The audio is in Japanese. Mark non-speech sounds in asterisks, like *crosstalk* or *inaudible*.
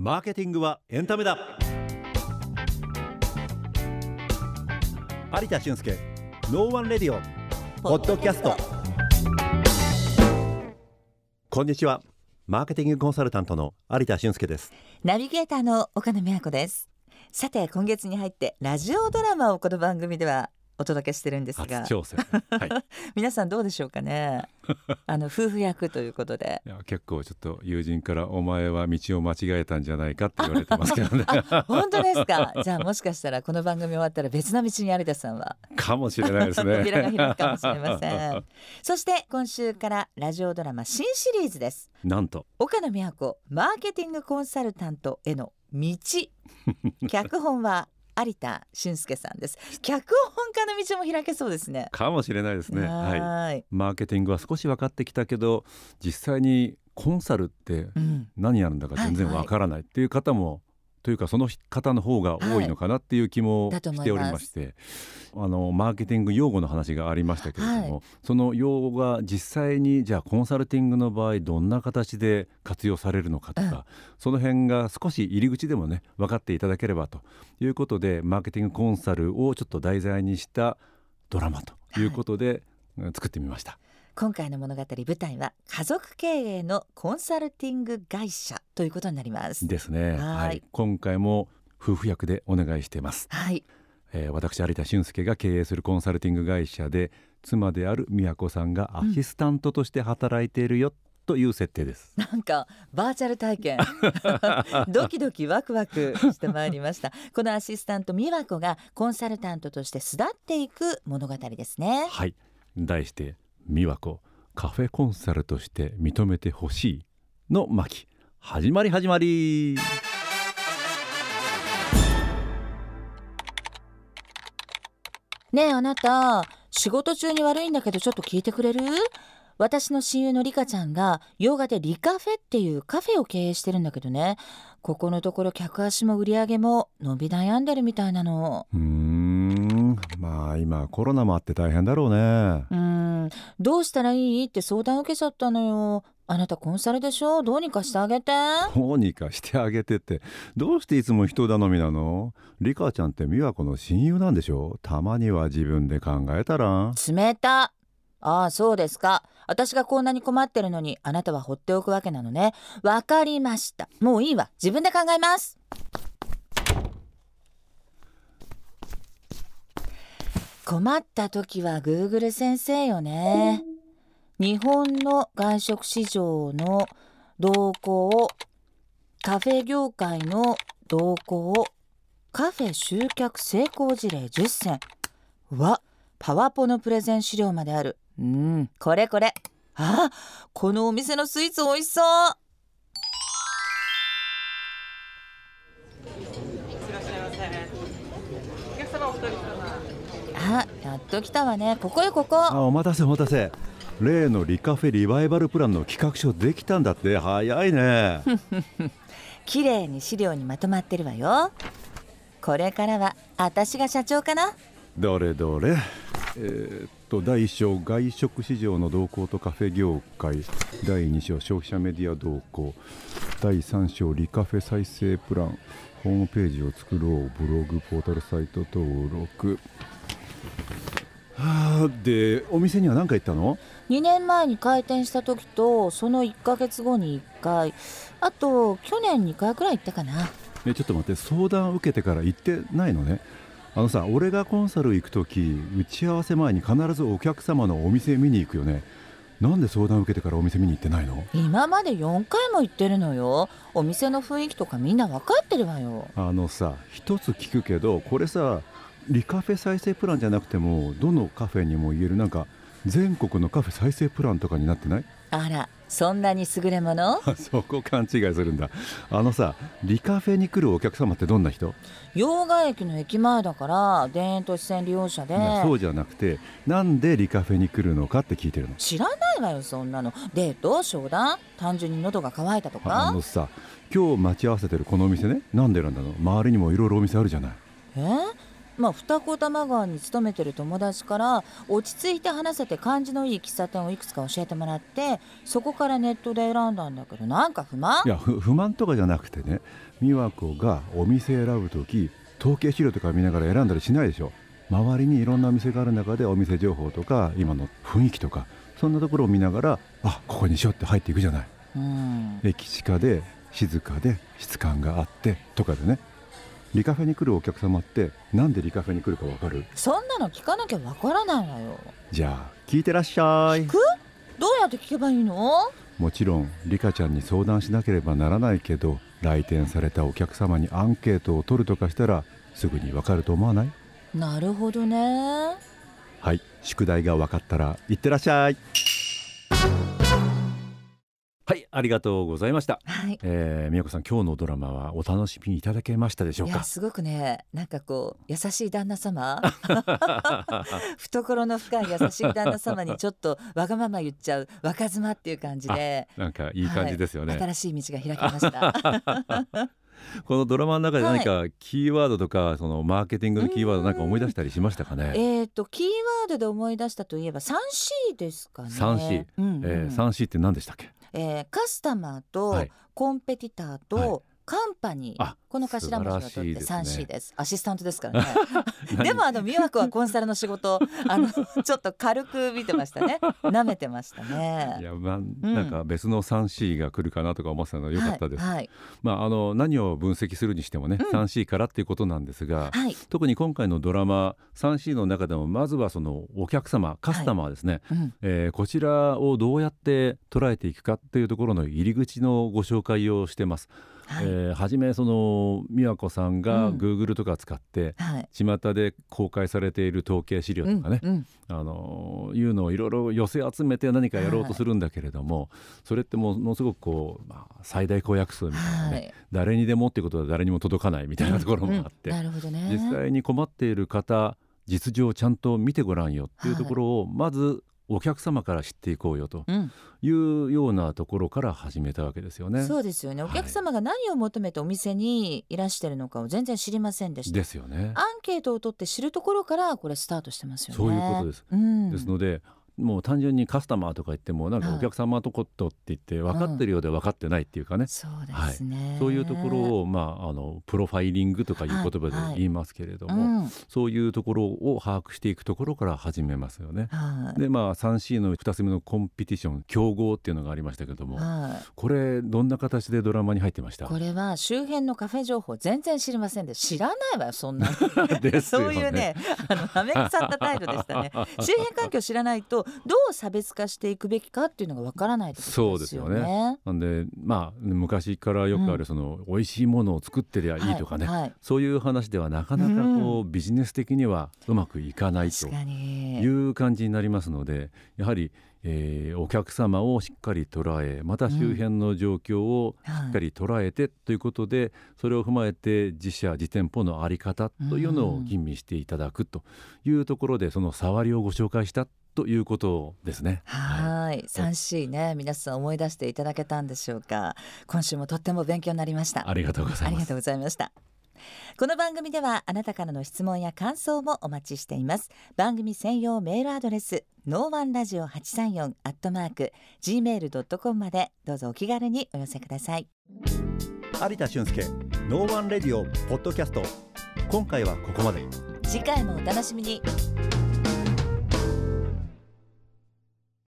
マーケティングはエンタメだ。有田俊介 No One Radio Podcast。こんにちは。マーケティングコンサルタントの有田俊介です。ナビゲーターの岡野美和子です。さて今月に入ってラジオドラマをこの番組ではお届けしてるんですが。はい、*laughs* 皆さんどうでしょうかね。*laughs* あの夫婦役ということで。いや結構ちょっと友人からお前は道を間違えたんじゃないかって言われてますけどね。*laughs* 本当ですか。じゃあもしかしたらこの番組終わったら別の道に有田さんは。かもしれないですね。扉が開くかもしれません。そして今週からラジオドラマ新シリーズです。なんと。岡野美和子マーケティングコンサルタントへの道。脚本は有田俊介さんです。*laughs* 脚本家の道も開けそうですね。かもしれないですね。はい。マーケティングは少し分かってきたけど実際にコンサルって何やるんだか全然わからないっていう方もというかその方の方が多いのかなっていう気もしておりまして、はい、あのマーケティング用語の話がありましたけれども、はい、その用語が実際にじゃあコンサルティングの場合どんな形で活用されるのかとか、うん、その辺が少し入り口でもね分かっていただければということでマーケティングコンサルをちょっと題材にしたドラマということで、作ってみました。今回の物語舞台は家族経営のコンサルティング会社ということになります。ですね。はい、今回も夫婦役でお願いしています。はい、えー、私有田俊介が経営するコンサルティング会社で妻である美和子さんがアシスタントとして働いているよ、うんという設定です。*laughs* なんかバーチャル体験。*laughs* ドキドキワクワクしてまいりました。このアシスタント美和子がコンサルタントとして巣立っていく物語ですね。はい。題して美和子カフェコンサルとして認めてほしいの巻。始まり始まり。ねえあなた。仕事中に悪いんだけどちょっと聞いてくれる？私の親友のリカちゃんが洋画でリカフェっていうカフェを経営してるんだけどね。ここのところ客足も売り上げも伸び悩んでるみたいなの。うんまあ今コロナもあって大変だろうね。うん。どうしたらいい？って相談受けちゃったのよ。あなたコンサルでしょ？どうにかしてあげて。どうにかしてあげてって。どうしていつも人頼みなの？リカちゃんって美和子の親友なんでしょ？たまには自分で考えたら。冷た。ああそうですか。私がこんなに困ってるのにあなたは放っておくわけなのね。わかりました。もういいわ。自分で考えます困った時はグーグル先生よね。日本の外食市場の動向カフェ業界の動向カフェ集客成功事例10選。わパワポのプレゼン資料まである。うんこれこれ。あこのお店のスイーツ美味しそう。あやっと来たわね。ここよここ。あお待たせお待たせ。例のリカフェリバイバルプランの企画書できたんだって。早いね。*laughs* 綺麗に資料にまとまってるわよ。これからは私が社長かな。どれどれ。えー、と第1章外食市場の動向とカフェ業界。第2章消費者メディア動向。第3章リカフェ再生プラン。ホームページを作ろう。ブログポータルサイト登録はあでお店には何回行ったの？2年前に開店した時とその1ヶ月後に1回。あと去年2回くらい行ったかな。えちょっと待って相談受けてから行ってないのね。あのさ俺がコンサル行く時打ち合わせ前に必ずお客様のお店見に行くよね。なんで相談受けてからお店見に行ってないの？今まで4回も行ってるのよ。お店の雰囲気とかみんな分かってるわよ。あのさ一つ聞くけどこれさリカフェ再生プランじゃなくてもどのカフェにも言えるなんか全国のカフェ再生プランとかになってない？あらそんなに優れもの？そこ勘違いするんだ。あのさリカフェに来るお客様ってどんな人？洋画駅の駅前だから田園都市線利用者で。そうじゃなくてなんでリカフェに来るのかって聞いてるの。知らないわよそんなの。デート？商談？単純に喉が渇いたとか？あのさ今日待ち合わせてるこのお店ねなんでなんだろう周りにもいろいろお店あるじゃない。え？まあ、二子玉川に勤めてる友達から落ち着いて話せて感じのいい喫茶店をいくつか教えてもらってそこからネットで選んだんだけどなんか不満？いや不満とかじゃなくてね美和子がお店選ぶ時統計資料とか見ながら選んだりしないでしょ。周りにいろんなお店がある中でお店情報とか今の雰囲気とかそんなところを見ながらあここにしようって入っていくじゃない、うん、駅近で静かで質感があってとかでねリカフェに来るお客様ってなんでリカフェに来るかわかる？そんなの聞かなきゃわからないわよ。じゃあ聞いてらっしゃい。聞く？どうやって聞けばいいの？もちろんリカちゃんに相談しなければならないけど来店されたお客様にアンケートを取るとかしたらすぐにわかると思わない？なるほどね。はい宿題が分かったらいってらっしゃいありがとうございました、はい、えー、宮子さん今日のドラマはお楽しみいただけましたでしょうか？すごくねなんかこう優しい旦那様。*laughs* 懐の深い優しい旦那様にちょっとわがまま言っちゃう若妻っていう感じで。なんかいい感じですよね、はい、新しい道が開きました。*laughs* このドラマの中で何かキーワードとか、そのマーケティングのキーワードなんか思い出したりしましたかね？えっ、とキーワードで思い出したといえば 3C ですかね。3C、うんうん、えー、3C って何でしたっけ？えー、カスタマーとコンペティターとカンパニー、この頭文字を取って 3C です、ね、アシスタントですからね。*laughs* でもあの美和子はコンサルの仕事 *laughs* あのちょっと軽く見てましたね。舐めてましたね。いやまあ、うん、なんか別の 3C が来るかなとか思ってたのは良かったです、はいはい、まああの何を分析するにしてもね、うん、3C からっていうことなんですが、はい、特に今回のドラマ 3C の中でもまずはそのお客様カスタマーですね、はい、えー、こちらをどうやって捉えていくかっていうところの入り口のご紹介をしてます。はい。えー、初めその美和子さんがグーグルとか使って、うんはい、巷で公開されている統計資料とかね、うんうん、あのいうのをいろいろ寄せ集めて何かやろうとするんだけれども、はい、それってものすごくこう、まあ、最大公約数みたいなね、はい、誰にでもっていうことは誰にも届かないみたいなところもあって、なるほどね、実際に困っている方実情をちゃんと見てごらんよっていうところをまずお客様から知っていこうよというようなところから始めたわけですよね。そうですよね。お客様が何を求めてお店にいらしてるのかを全然知りませんでした。ですよね。アンケートを取って知るところからこれスタートしてますよね。そういうことです。うん、ですのでもう単純にカスタマーとか言ってもなんかお客様とことって言って分かってるようで分かってないっていうかね、うん、そうですね、はい、そういうところを、まあ、あのプロファイリングとかいう言葉で言いますけれども、はいはいうん、そういうところを把握していくところから始めますよね。でまあ 3C の2つ目のコンピティション競合っていうのがありましたけども、これどんな形でドラマに入ってました？これは周辺のカフェ情報全然知りませんで知らないわよそんな *laughs* ね、そういうねあのはめくさった態度でしたね。*laughs* 周辺環境知らないとどう差別化していくべきかっていうのがわからないってことですよね。そうですよね。なんでまあ昔からよくあるその、うん、美味しいものを作ってりゃいいとかね、はいはい、そういう話ではなかなかこう、うん、ビジネス的にはうまくいかないという感じになりますのでやはりえー、お客様をしっかり捉えまた周辺の状況をしっかり捉えてということで、それを踏まえて自社自店舗の在り方というのを吟味していただくというところでその触りをご紹介したということですね。はい、三 C ね、皆さん思い出していただけたんでしょうか。今週もとっても勉強になりました。ありがとうございます。ありがとうございました。この番組ではあなたからの質問や感想もお待ちしています番組専用メールアドレス No One Radio 八三四アットマーク gmail.com までどうぞお気軽にお寄せください有田俊介 No One Radio Podcast 今回はここまで次回もお楽しみに